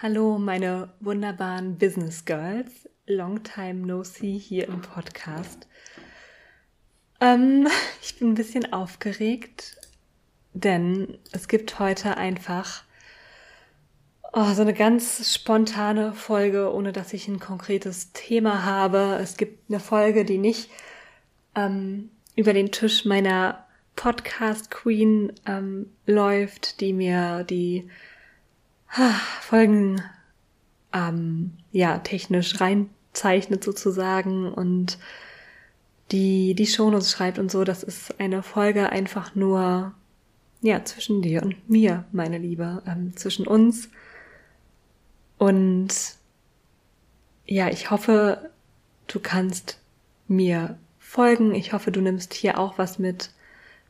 Hallo, meine wunderbaren Business Girls. Long time no see hier im Podcast. Ähm, ich bin ein bisschen aufgeregt, denn es gibt heute einfach oh, so eine ganz spontane Folge, ohne dass ich ein konkretes Thema habe. Es gibt eine Folge, die nicht ähm, über den Tisch meiner Podcast Queen ähm, läuft, die mir die ha, Folgen ähm, ja technisch reinzeichnet sozusagen und die die Shownotes schreibt und so. Das ist eine Folge einfach nur ja zwischen dir und mir, meine Liebe, ähm, zwischen uns und ja, ich hoffe, du kannst mir folgen. Ich hoffe, du nimmst hier auch was mit,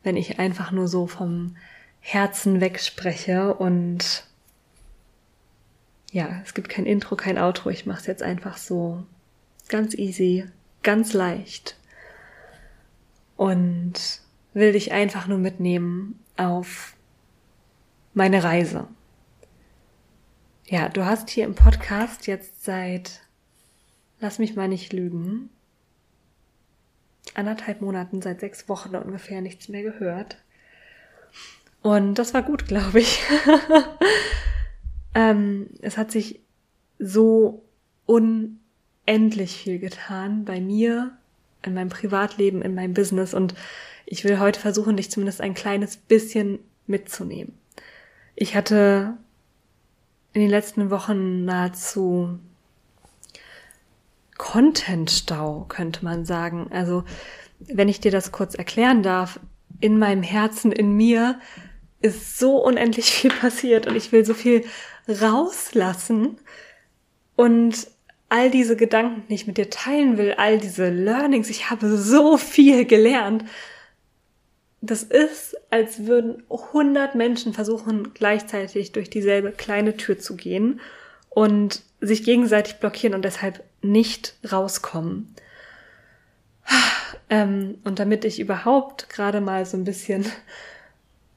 wenn ich einfach nur so vom Herzen wegspreche und ja, es gibt kein Intro, kein Outro. Ich mache es jetzt einfach so ganz easy, ganz leicht und will dich einfach nur mitnehmen auf meine Reise. Ja, du hast hier im Podcast jetzt seit, lass mich mal nicht lügen, anderthalb Monaten, seit sechs Wochen ungefähr nichts mehr gehört. Und das war gut, glaube ich. ähm, es hat sich so unendlich viel getan bei mir, in meinem Privatleben, in meinem Business und ich will heute versuchen, dich zumindest ein kleines bisschen mitzunehmen. Ich hatte in den letzten Wochen nahezu Contentstau, könnte man sagen. Also, wenn ich dir das kurz erklären darf, in meinem Herzen, in mir ist so unendlich viel passiert und ich will so viel rauslassen und all diese Gedanken, die ich mit dir teilen will, all diese Learnings, ich habe so viel gelernt das ist, als würden 100 Menschen versuchen, gleichzeitig durch dieselbe kleine Tür zu gehen und sich gegenseitig blockieren und deshalb nicht rauskommen. Ähm, und damit ich überhaupt gerade mal so ein bisschen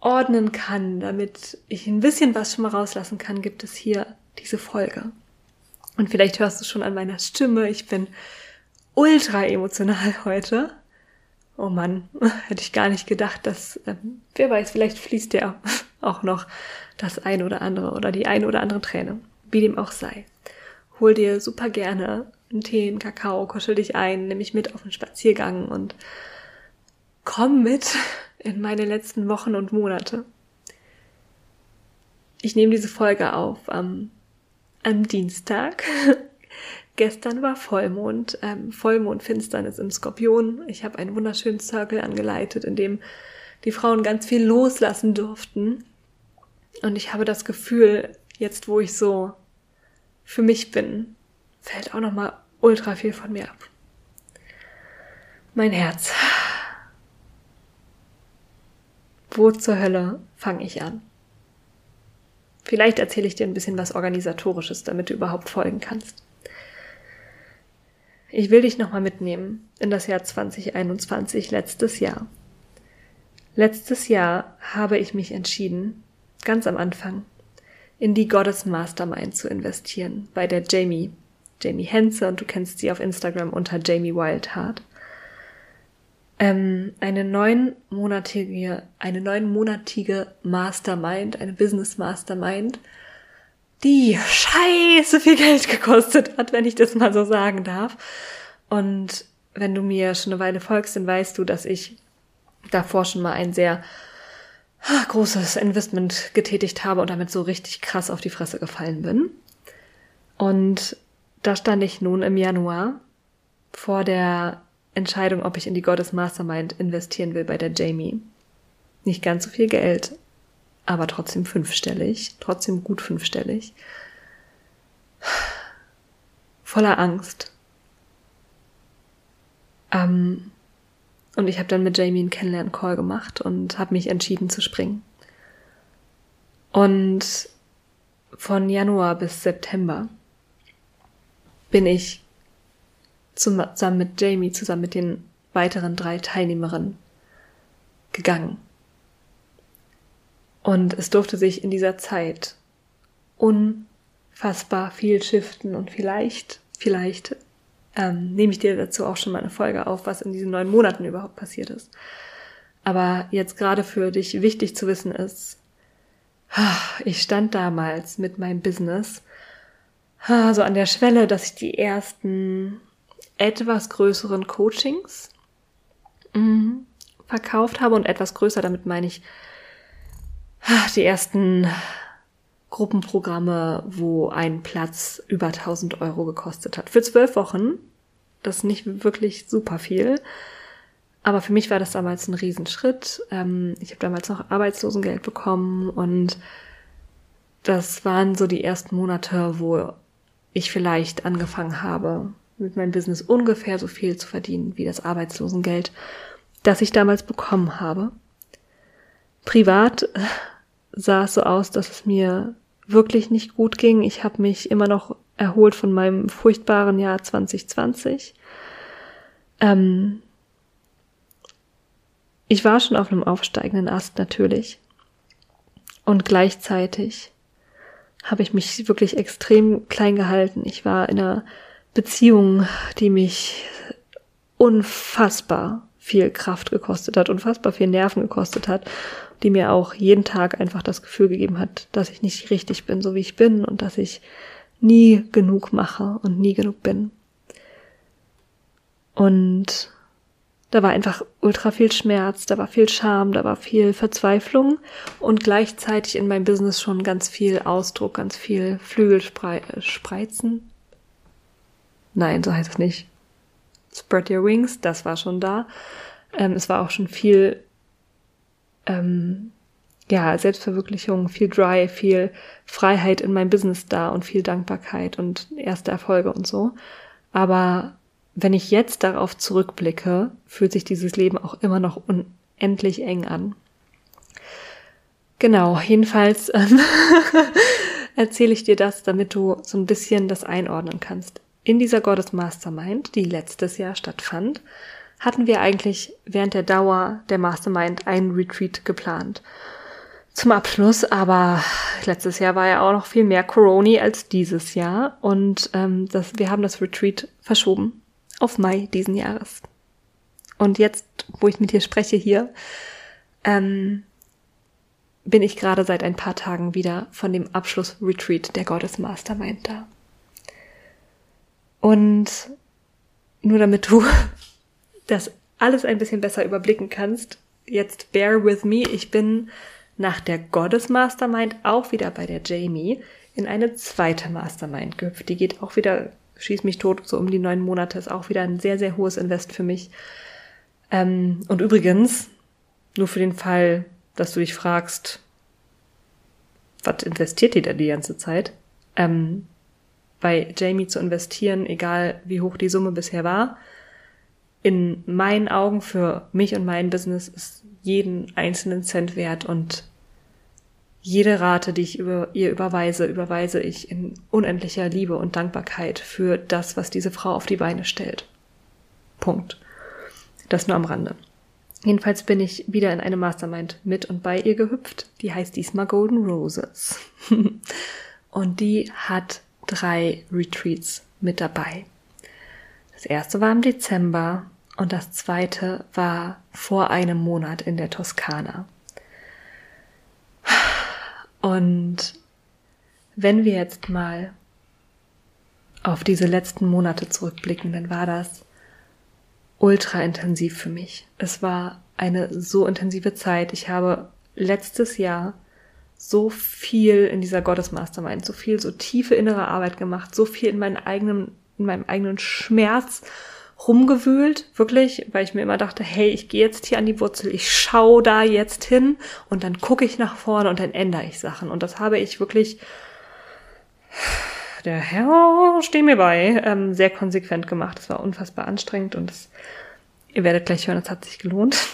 ordnen kann, damit ich ein bisschen was schon mal rauslassen kann, gibt es hier diese Folge. Und vielleicht hörst du schon an meiner Stimme, ich bin ultra emotional heute. Oh Mann, hätte ich gar nicht gedacht, dass, äh, wer weiß, vielleicht fließt ja auch noch das ein oder andere oder die ein oder andere Träne. Wie dem auch sei. Hol dir super gerne einen Tee, einen Kakao, kuschel dich ein, nimm mich mit auf einen Spaziergang und komm mit in meine letzten Wochen und Monate. Ich nehme diese Folge auf am, am Dienstag, Gestern war Vollmond, ähm, Vollmondfinsternis im Skorpion. Ich habe einen wunderschönen Circle angeleitet, in dem die Frauen ganz viel loslassen durften. Und ich habe das Gefühl, jetzt wo ich so für mich bin, fällt auch noch mal ultra viel von mir ab. Mein Herz. Wo zur Hölle fange ich an? Vielleicht erzähle ich dir ein bisschen was Organisatorisches, damit du überhaupt folgen kannst. Ich will dich nochmal mitnehmen in das Jahr 2021, letztes Jahr. Letztes Jahr habe ich mich entschieden, ganz am Anfang, in die Goddess Mastermind zu investieren, bei der Jamie, Jamie Henze, und du kennst sie auf Instagram unter Jamie Wildheart. Ähm, eine neunmonatige, eine neunmonatige Mastermind, eine Business Mastermind, die scheiße viel Geld gekostet hat, wenn ich das mal so sagen darf. Und wenn du mir schon eine Weile folgst, dann weißt du, dass ich davor schon mal ein sehr ah, großes Investment getätigt habe und damit so richtig krass auf die Fresse gefallen bin. Und da stand ich nun im Januar vor der Entscheidung, ob ich in die Goddess Mastermind investieren will bei der Jamie. Nicht ganz so viel Geld, aber trotzdem fünfstellig, trotzdem gut fünfstellig. Voller Angst. Ähm, und ich habe dann mit Jamie einen Kennenlern-Call gemacht und habe mich entschieden zu springen. Und von Januar bis September bin ich zusammen mit Jamie, zusammen mit den weiteren drei Teilnehmerinnen gegangen. Und es durfte sich in dieser Zeit unfassbar viel shiften und vielleicht, vielleicht ähm, nehme ich dir dazu auch schon mal eine Folge auf, was in diesen neun Monaten überhaupt passiert ist. Aber jetzt gerade für dich wichtig zu wissen ist, ich stand damals mit meinem Business so an der Schwelle, dass ich die ersten etwas größeren Coachings mh, verkauft habe und etwas größer, damit meine ich die ersten Gruppenprogramme, wo ein Platz über 1000 Euro gekostet hat. Für zwölf Wochen. Das ist nicht wirklich super viel. Aber für mich war das damals ein Riesenschritt. Ähm, ich habe damals noch Arbeitslosengeld bekommen und das waren so die ersten Monate, wo ich vielleicht angefangen habe, mit meinem Business ungefähr so viel zu verdienen wie das Arbeitslosengeld, das ich damals bekommen habe. Privat äh, sah es so aus, dass es mir wirklich nicht gut ging. Ich habe mich immer noch erholt von meinem furchtbaren Jahr 2020. Ähm ich war schon auf einem aufsteigenden Ast natürlich. Und gleichzeitig habe ich mich wirklich extrem klein gehalten. Ich war in einer Beziehung, die mich unfassbar viel Kraft gekostet hat, unfassbar viel Nerven gekostet hat, die mir auch jeden Tag einfach das Gefühl gegeben hat, dass ich nicht richtig bin, so wie ich bin und dass ich nie genug mache und nie genug bin. Und da war einfach ultra viel Schmerz, da war viel Scham, da war viel Verzweiflung und gleichzeitig in meinem Business schon ganz viel Ausdruck, ganz viel Flügelspreizen. Nein, so heißt es nicht. Spread Your Wings, das war schon da. Ähm, es war auch schon viel, ähm, ja, Selbstverwirklichung, viel Drive, viel Freiheit in meinem Business da und viel Dankbarkeit und erste Erfolge und so. Aber wenn ich jetzt darauf zurückblicke, fühlt sich dieses Leben auch immer noch unendlich eng an. Genau, jedenfalls ähm, erzähle ich dir das, damit du so ein bisschen das einordnen kannst. In dieser Goddess Mastermind, die letztes Jahr stattfand, hatten wir eigentlich während der Dauer der Mastermind einen Retreat geplant. Zum Abschluss, aber letztes Jahr war ja auch noch viel mehr Corona als dieses Jahr und ähm, das, wir haben das Retreat verschoben auf Mai diesen Jahres. Und jetzt, wo ich mit dir spreche hier, ähm, bin ich gerade seit ein paar Tagen wieder von dem Abschluss-Retreat der Goddess Mastermind da. Und nur damit du das alles ein bisschen besser überblicken kannst, jetzt bear with me, ich bin nach der Goddess Mastermind auch wieder bei der Jamie in eine zweite Mastermind gehüpft. Die geht auch wieder schieß mich tot, so um die neun Monate, ist auch wieder ein sehr, sehr hohes Invest für mich. Ähm, und übrigens, nur für den Fall, dass du dich fragst, was investiert die da die ganze Zeit? Ähm, bei Jamie zu investieren, egal wie hoch die Summe bisher war, in meinen Augen für mich und mein Business ist jeden einzelnen Cent wert und jede Rate, die ich über ihr überweise, überweise ich in unendlicher Liebe und Dankbarkeit für das, was diese Frau auf die Beine stellt. Punkt. Das nur am Rande. Jedenfalls bin ich wieder in eine Mastermind mit und bei ihr gehüpft. Die heißt diesmal Golden Roses. und die hat drei Retreats mit dabei. Das erste war im Dezember und das zweite war vor einem Monat in der Toskana. Und wenn wir jetzt mal auf diese letzten Monate zurückblicken, dann war das ultra intensiv für mich. Es war eine so intensive Zeit. Ich habe letztes Jahr so viel in dieser Gottes Mastermind, so viel, so tiefe innere Arbeit gemacht, so viel in meinem eigenen, in meinem eigenen Schmerz rumgewühlt, wirklich, weil ich mir immer dachte, hey, ich gehe jetzt hier an die Wurzel, ich schaue da jetzt hin und dann gucke ich nach vorne und dann ändere ich Sachen. Und das habe ich wirklich, der Herr, steh mir bei, ähm, sehr konsequent gemacht. Es war unfassbar anstrengend und das, ihr werdet gleich hören, es hat sich gelohnt.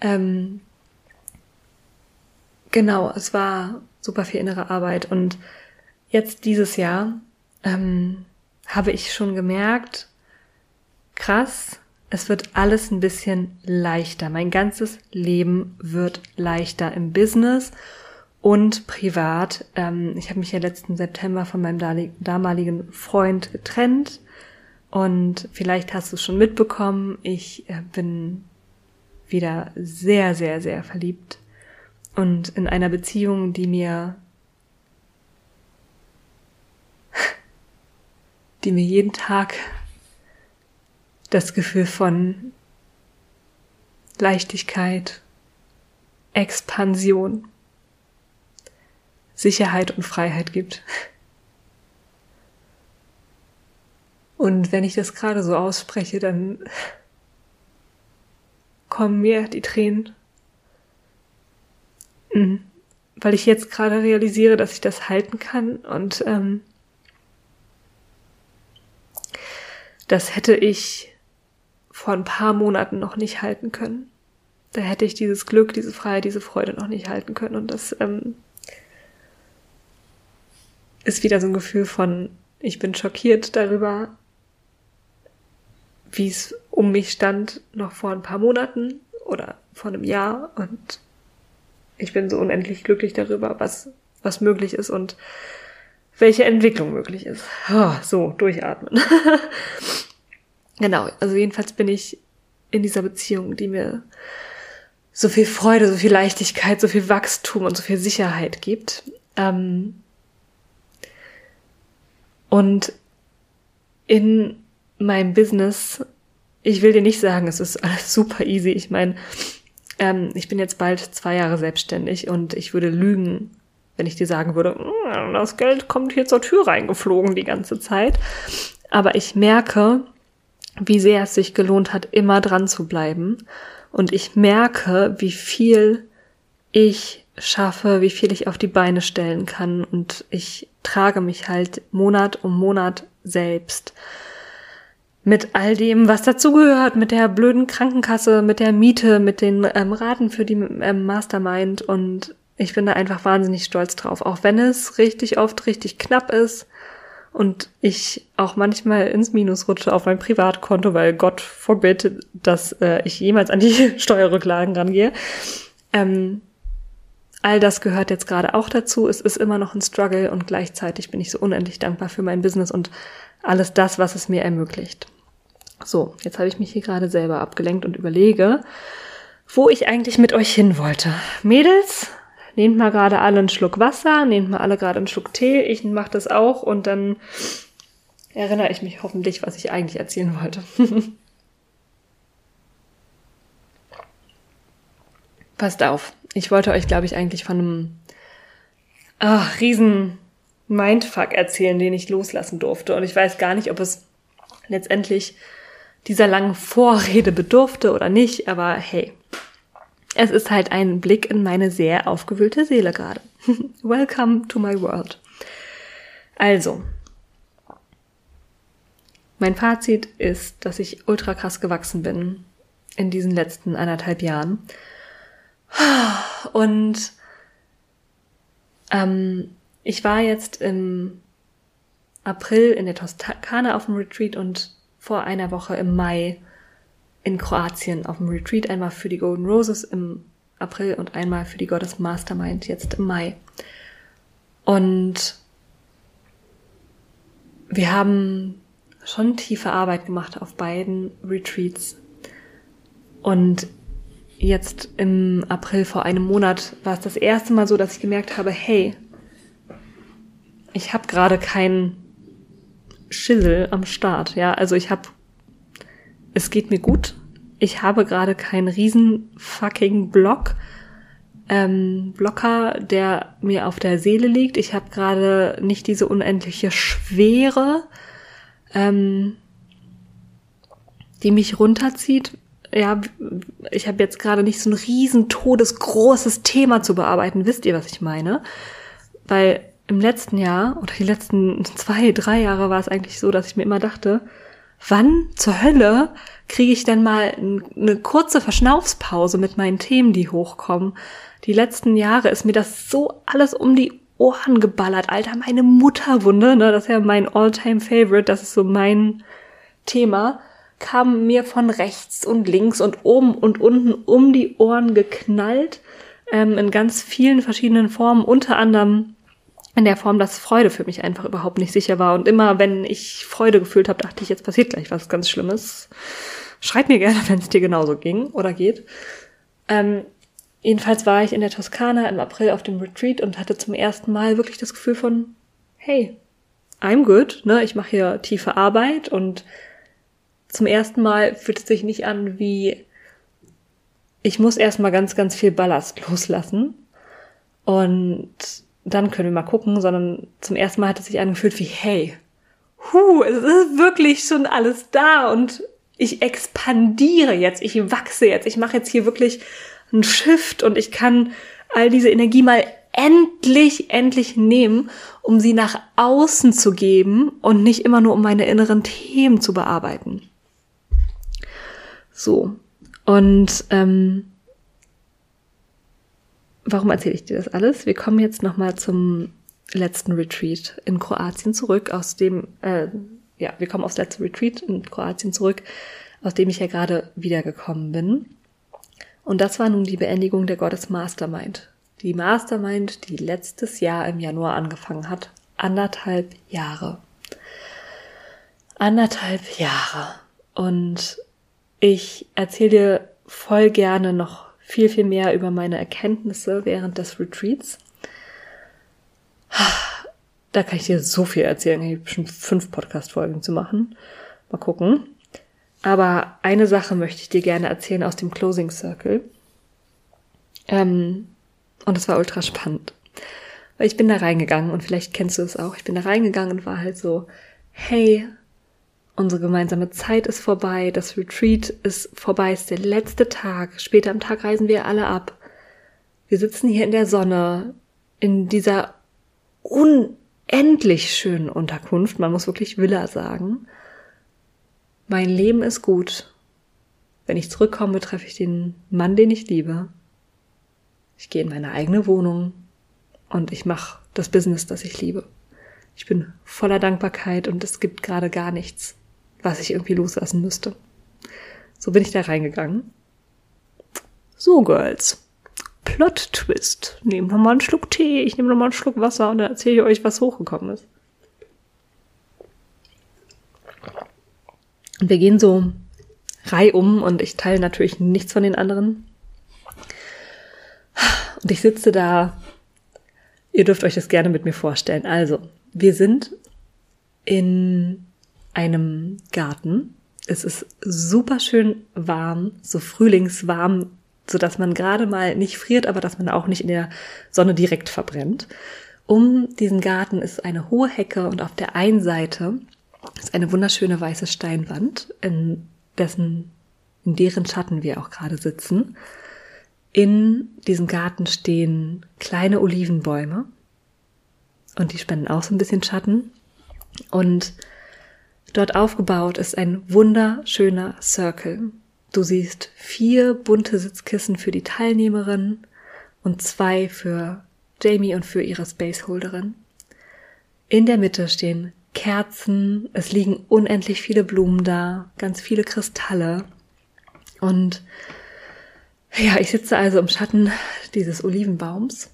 Ähm, genau, es war super viel innere Arbeit und jetzt dieses Jahr ähm, habe ich schon gemerkt, krass, es wird alles ein bisschen leichter. Mein ganzes Leben wird leichter im Business und privat. Ähm, ich habe mich ja letzten September von meinem damaligen Freund getrennt und vielleicht hast du es schon mitbekommen, ich äh, bin wieder sehr, sehr, sehr verliebt und in einer Beziehung, die mir die mir jeden Tag das Gefühl von Leichtigkeit, Expansion, Sicherheit und Freiheit gibt. Und wenn ich das gerade so ausspreche, dann kommen mir die Tränen. Mhm. Weil ich jetzt gerade realisiere, dass ich das halten kann und ähm, das hätte ich vor ein paar Monaten noch nicht halten können. Da hätte ich dieses Glück, diese Freiheit, diese Freude noch nicht halten können. Und das ähm, ist wieder so ein Gefühl von, ich bin schockiert darüber, wie es um mich stand noch vor ein paar Monaten oder vor einem Jahr. Und ich bin so unendlich glücklich darüber, was, was möglich ist und welche Entwicklung möglich ist. So, durchatmen. genau, also jedenfalls bin ich in dieser Beziehung, die mir so viel Freude, so viel Leichtigkeit, so viel Wachstum und so viel Sicherheit gibt. Ähm und in meinem Business, ich will dir nicht sagen, es ist alles super easy. Ich meine, ähm, ich bin jetzt bald zwei Jahre selbstständig und ich würde lügen, wenn ich dir sagen würde, hm, das Geld kommt hier zur Tür reingeflogen die ganze Zeit. Aber ich merke, wie sehr es sich gelohnt hat, immer dran zu bleiben. Und ich merke, wie viel ich schaffe, wie viel ich auf die Beine stellen kann. Und ich trage mich halt Monat um Monat selbst. Mit all dem, was dazugehört, mit der blöden Krankenkasse, mit der Miete, mit den ähm, Raten für die ähm, Mastermind und ich bin da einfach wahnsinnig stolz drauf, auch wenn es richtig oft richtig knapp ist und ich auch manchmal ins Minus rutsche auf mein Privatkonto, weil Gott forbid, dass äh, ich jemals an die Steuerrücklagen rangehe. Ähm, all das gehört jetzt gerade auch dazu. Es ist immer noch ein Struggle und gleichzeitig bin ich so unendlich dankbar für mein Business und alles das, was es mir ermöglicht. So, jetzt habe ich mich hier gerade selber abgelenkt und überlege, wo ich eigentlich mit euch hin wollte. Mädels, nehmt mal gerade alle einen Schluck Wasser, nehmt mal alle gerade einen Schluck Tee, ich mache das auch und dann erinnere ich mich hoffentlich, was ich eigentlich erzählen wollte. Passt auf, ich wollte euch, glaube ich, eigentlich von einem ach, riesen Mindfuck erzählen, den ich loslassen durfte. Und ich weiß gar nicht, ob es letztendlich dieser langen Vorrede bedurfte oder nicht, aber hey, es ist halt ein Blick in meine sehr aufgewühlte Seele gerade. Welcome to my world. Also, mein Fazit ist, dass ich ultra krass gewachsen bin in diesen letzten anderthalb Jahren. Und ähm, ich war jetzt im April in der Toskana auf dem Retreat und vor einer Woche im Mai in Kroatien auf dem Retreat, einmal für die Golden Roses im April und einmal für die Goddess Mastermind jetzt im Mai. Und wir haben schon tiefe Arbeit gemacht auf beiden Retreats. Und jetzt im April vor einem Monat war es das erste Mal so, dass ich gemerkt habe, hey, ich habe gerade keinen Schissel am Start. Ja, also ich habe es geht mir gut. Ich habe gerade keinen riesen fucking Block, ähm, Blocker, der mir auf der Seele liegt. Ich habe gerade nicht diese unendliche Schwere, ähm, die mich runterzieht. Ja, ich habe jetzt gerade nicht so ein riesen todesgroßes Thema zu bearbeiten. Wisst ihr, was ich meine? Weil im letzten Jahr oder die letzten zwei, drei Jahre war es eigentlich so, dass ich mir immer dachte, wann zur Hölle kriege ich denn mal eine kurze Verschnaufspause mit meinen Themen, die hochkommen? Die letzten Jahre ist mir das so alles um die Ohren geballert, Alter, meine Mutterwunde, ne, das ist ja mein All-Time-Favorite, das ist so mein Thema. kamen mir von rechts und links und oben und unten um die Ohren geknallt, ähm, in ganz vielen verschiedenen Formen, unter anderem in der Form, dass Freude für mich einfach überhaupt nicht sicher war. Und immer, wenn ich Freude gefühlt habe, dachte ich, jetzt passiert gleich was ganz Schlimmes. Schreib mir gerne, wenn es dir genauso ging oder geht. Ähm, jedenfalls war ich in der Toskana im April auf dem Retreat und hatte zum ersten Mal wirklich das Gefühl von, hey, I'm good, ne? Ich mache hier tiefe Arbeit und zum ersten Mal fühlt es sich nicht an wie ich muss erstmal ganz, ganz viel Ballast loslassen. Und dann können wir mal gucken, sondern zum ersten Mal hat es sich angefühlt wie, hey, hu, es ist wirklich schon alles da und ich expandiere jetzt, ich wachse jetzt, ich mache jetzt hier wirklich einen Shift und ich kann all diese Energie mal endlich, endlich nehmen, um sie nach außen zu geben und nicht immer nur um meine inneren Themen zu bearbeiten. So. Und ähm, warum erzähle ich dir das alles? Wir kommen jetzt nochmal zum letzten Retreat in Kroatien zurück, aus dem, äh, ja, wir kommen aufs letzte Retreat in Kroatien zurück, aus dem ich ja gerade wiedergekommen bin. Und das war nun die Beendigung der Gottes Mastermind. Die Mastermind, die letztes Jahr im Januar angefangen hat. Anderthalb Jahre. Anderthalb Jahre. Und ich erzähle dir voll gerne noch viel, viel mehr über meine Erkenntnisse während des Retreats. Da kann ich dir so viel erzählen. Ich habe bestimmt fünf Podcast-Folgen zu machen. Mal gucken. Aber eine Sache möchte ich dir gerne erzählen aus dem Closing Circle. Ähm, und es war ultra spannend. Weil ich bin da reingegangen und vielleicht kennst du es auch. Ich bin da reingegangen und war halt so, hey, unsere gemeinsame Zeit ist vorbei, das Retreat ist vorbei, ist der letzte Tag. Später am Tag reisen wir alle ab. Wir sitzen hier in der Sonne, in dieser unendlich schönen Unterkunft. Man muss wirklich Villa sagen. Mein Leben ist gut. Wenn ich zurückkomme, treffe ich den Mann, den ich liebe. Ich gehe in meine eigene Wohnung und ich mache das Business, das ich liebe. Ich bin voller Dankbarkeit und es gibt gerade gar nichts, was ich irgendwie loslassen müsste. So bin ich da reingegangen. So, Girls. Plot Twist. Nehmt noch mal einen Schluck Tee, ich nehme noch mal einen Schluck Wasser und dann erzähle ich euch, was hochgekommen ist. Und wir gehen so reihum und ich teile natürlich nichts von den anderen. Und ich sitze da. Ihr dürft euch das gerne mit mir vorstellen. Also, wir sind in einem Garten. Es ist super schön warm, so frühlingswarm, so dass man gerade mal nicht friert, aber dass man auch nicht in der Sonne direkt verbrennt. Um diesen Garten ist eine hohe Hecke und auf der einen Seite ist eine wunderschöne weiße Steinwand, in dessen, in deren Schatten wir auch gerade sitzen. In diesem Garten stehen kleine Olivenbäume und die spenden auch so ein bisschen Schatten. Und Dort aufgebaut ist ein wunderschöner Circle. Du siehst vier bunte Sitzkissen für die Teilnehmerin und zwei für Jamie und für ihre Spaceholderin. In der Mitte stehen Kerzen, es liegen unendlich viele Blumen da, ganz viele Kristalle. Und ja, ich sitze also im Schatten dieses Olivenbaums.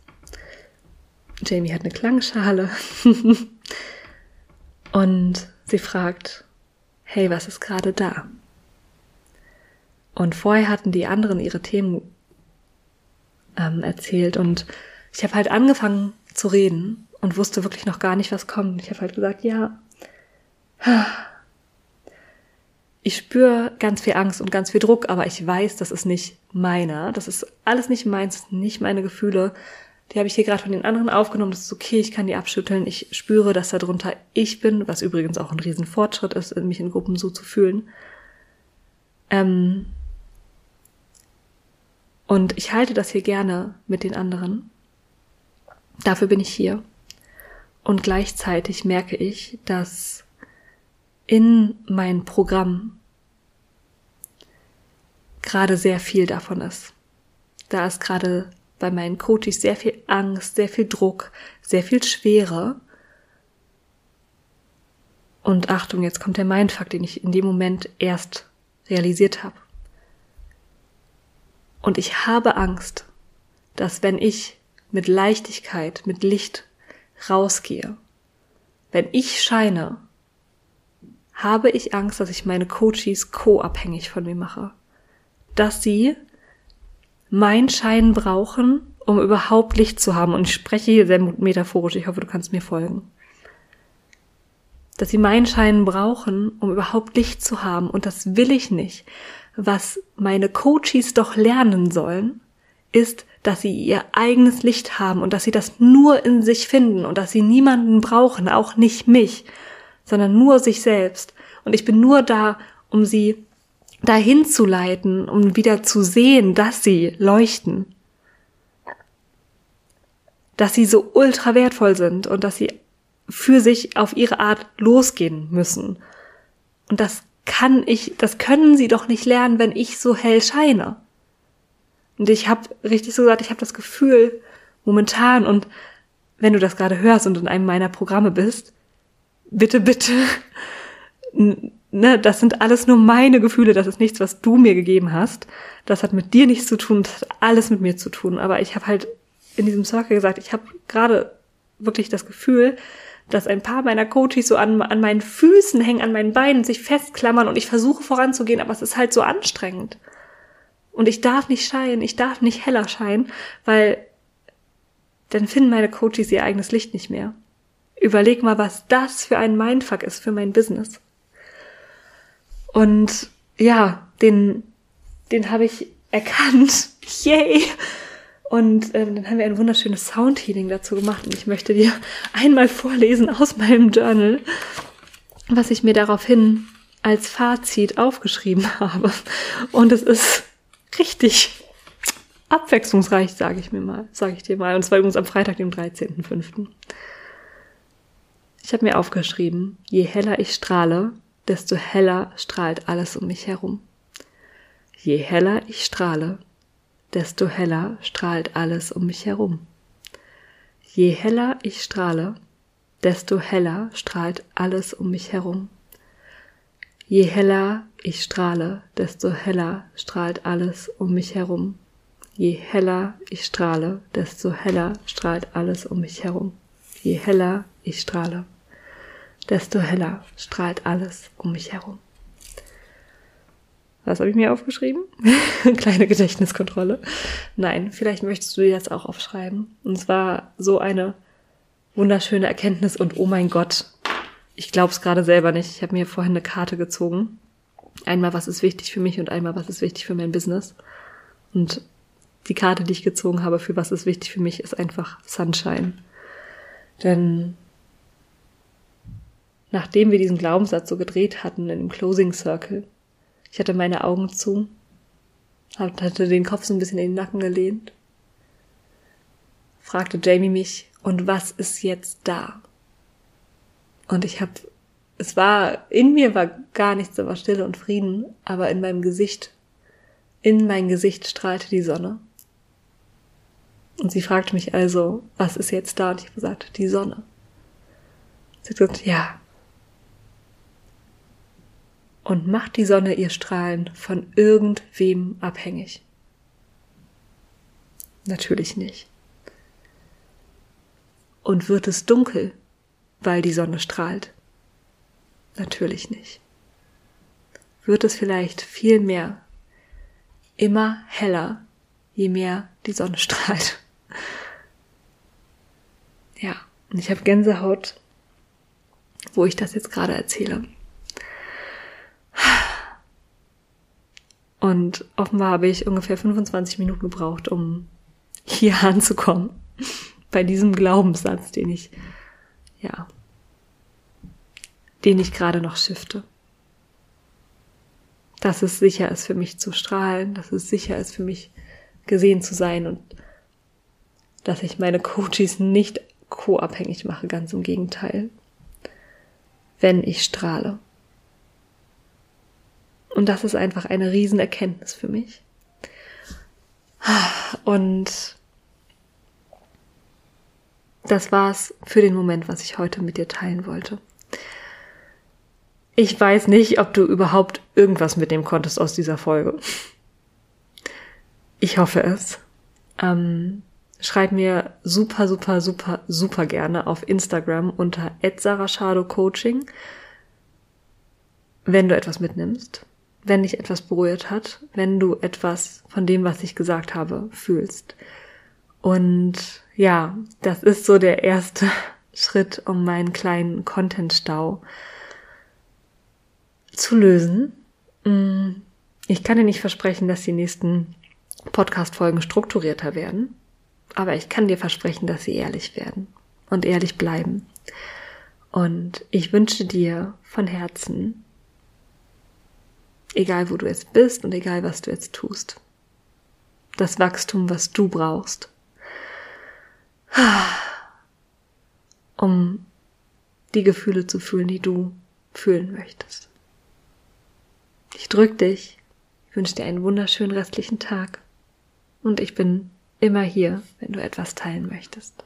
Jamie hat eine Klangschale. und Sie fragt, hey, was ist gerade da? Und vorher hatten die anderen ihre Themen ähm, erzählt und ich habe halt angefangen zu reden und wusste wirklich noch gar nicht, was kommt. Ich habe halt gesagt, ja, ich spüre ganz viel Angst und ganz viel Druck, aber ich weiß, das ist nicht meiner. Das ist alles nicht meins, nicht meine Gefühle. Die habe ich hier gerade von den anderen aufgenommen. Das ist okay, ich kann die abschütteln. Ich spüre, dass darunter ich bin, was übrigens auch ein Riesenfortschritt ist, mich in Gruppen so zu fühlen. Ähm und ich halte das hier gerne mit den anderen. Dafür bin ich hier. Und gleichzeitig merke ich, dass in mein Programm gerade sehr viel davon ist. Da ist gerade bei meinen Coaches sehr viel Angst, sehr viel Druck, sehr viel Schwere. Und Achtung, jetzt kommt der Mindfuck, den ich in dem Moment erst realisiert habe. Und ich habe Angst, dass wenn ich mit Leichtigkeit, mit Licht rausgehe, wenn ich scheine, habe ich Angst, dass ich meine Coaches co-abhängig von mir mache. Dass sie mein Schein brauchen, um überhaupt Licht zu haben. Und ich spreche hier sehr metaphorisch, ich hoffe, du kannst mir folgen. Dass sie meinen Schein brauchen, um überhaupt Licht zu haben. Und das will ich nicht. Was meine Coaches doch lernen sollen, ist, dass sie ihr eigenes Licht haben und dass sie das nur in sich finden und dass sie niemanden brauchen, auch nicht mich, sondern nur sich selbst. Und ich bin nur da, um sie dahin zu leiten, um wieder zu sehen, dass sie leuchten. Dass sie so ultra wertvoll sind und dass sie für sich auf ihre Art losgehen müssen. Und das kann ich, das können sie doch nicht lernen, wenn ich so hell scheine. Und ich habe richtig so gesagt, ich habe das Gefühl momentan und wenn du das gerade hörst und in einem meiner Programme bist, bitte, bitte, ne, das sind alles nur meine Gefühle, das ist nichts, was du mir gegeben hast. Das hat mit dir nichts zu tun, das hat alles mit mir zu tun. Aber ich habe halt in diesem Circle gesagt, ich habe gerade wirklich das Gefühl, dass ein paar meiner Coaches so an, an meinen Füßen hängen, an meinen Beinen, sich festklammern und ich versuche voranzugehen, aber es ist halt so anstrengend. Und ich darf nicht scheinen, ich darf nicht heller scheinen, weil dann finden meine Coaches ihr eigenes Licht nicht mehr. Überleg mal, was das für ein Mindfuck ist für mein Business. Und ja, den, den habe ich erkannt. Yay! Und ähm, dann haben wir ein wunderschönes Soundhealing dazu gemacht. Und ich möchte dir einmal vorlesen aus meinem Journal, was ich mir daraufhin als Fazit aufgeschrieben habe. Und es ist richtig abwechslungsreich, sage ich mir mal, sage ich dir mal. Und zwar übrigens am Freitag, dem 13.05. Ich habe mir aufgeschrieben, je heller ich strahle, desto heller strahlt alles um mich herum. Je heller ich strahle, desto heller strahlt alles um mich herum. Je heller ich strahle, desto heller strahlt alles um mich herum. Je heller ich strahle, desto heller strahlt alles um mich herum. Je heller ich strahle, desto heller strahlt alles um mich herum. Je heller ich strahle, desto heller strahlt alles um mich herum. Was habe ich mir aufgeschrieben? Kleine Gedächtniskontrolle. Nein, vielleicht möchtest du dir das auch aufschreiben. Und zwar so eine wunderschöne Erkenntnis und oh mein Gott, ich glaube es gerade selber nicht. Ich habe mir vorhin eine Karte gezogen. Einmal, was ist wichtig für mich und einmal, was ist wichtig für mein Business. Und die Karte, die ich gezogen habe für was ist wichtig für mich, ist einfach Sunshine. Denn nachdem wir diesen Glaubenssatz so gedreht hatten in dem Closing Circle, ich hatte meine Augen zu, hatte den Kopf so ein bisschen in den Nacken gelehnt, fragte Jamie mich, und was ist jetzt da? Und ich habe, es war, in mir war gar nichts, war Stille und Frieden, aber in meinem Gesicht, in mein Gesicht strahlte die Sonne. Und sie fragte mich also, was ist jetzt da? Und ich habe gesagt, die Sonne. Sie hat gesagt, ja. Und macht die Sonne ihr Strahlen von irgendwem abhängig? Natürlich nicht. Und wird es dunkel, weil die Sonne strahlt? Natürlich nicht. Wird es vielleicht viel mehr, immer heller, je mehr die Sonne strahlt? Ja, und ich habe Gänsehaut, wo ich das jetzt gerade erzähle. Und offenbar habe ich ungefähr 25 Minuten gebraucht, um hier anzukommen. Bei diesem Glaubenssatz, den ich ja, den ich gerade noch shifte. Dass es sicher ist für mich zu strahlen, dass es sicher ist für mich gesehen zu sein und dass ich meine Coaches nicht co-abhängig mache, ganz im Gegenteil. Wenn ich strahle. Und das ist einfach eine Riesenerkenntnis für mich. Und das war's für den Moment, was ich heute mit dir teilen wollte. Ich weiß nicht, ob du überhaupt irgendwas mitnehmen konntest aus dieser Folge. Ich hoffe es. Ähm, schreib mir super, super, super, super gerne auf Instagram unter Coaching, wenn du etwas mitnimmst, wenn dich etwas berührt hat, wenn du etwas von dem, was ich gesagt habe, fühlst. Und ja, das ist so der erste Schritt, um meinen kleinen Content-Stau zu lösen. Mm, ich kann dir nicht versprechen, dass die nächsten Podcast-Folgen strukturierter werden, aber ich kann dir versprechen, dass sie ehrlich werden und ehrlich bleiben. Und ich wünsche dir von Herzen, egal wo du jetzt bist und egal was du jetzt tust, das Wachstum, was du brauchst, um die Gefühle zu fühlen, die du fühlen möchtest. Ich drück dich, wünsche dir einen wunderschönen restlichen Tag und ich bin immer hier, wenn du etwas teilen möchtest.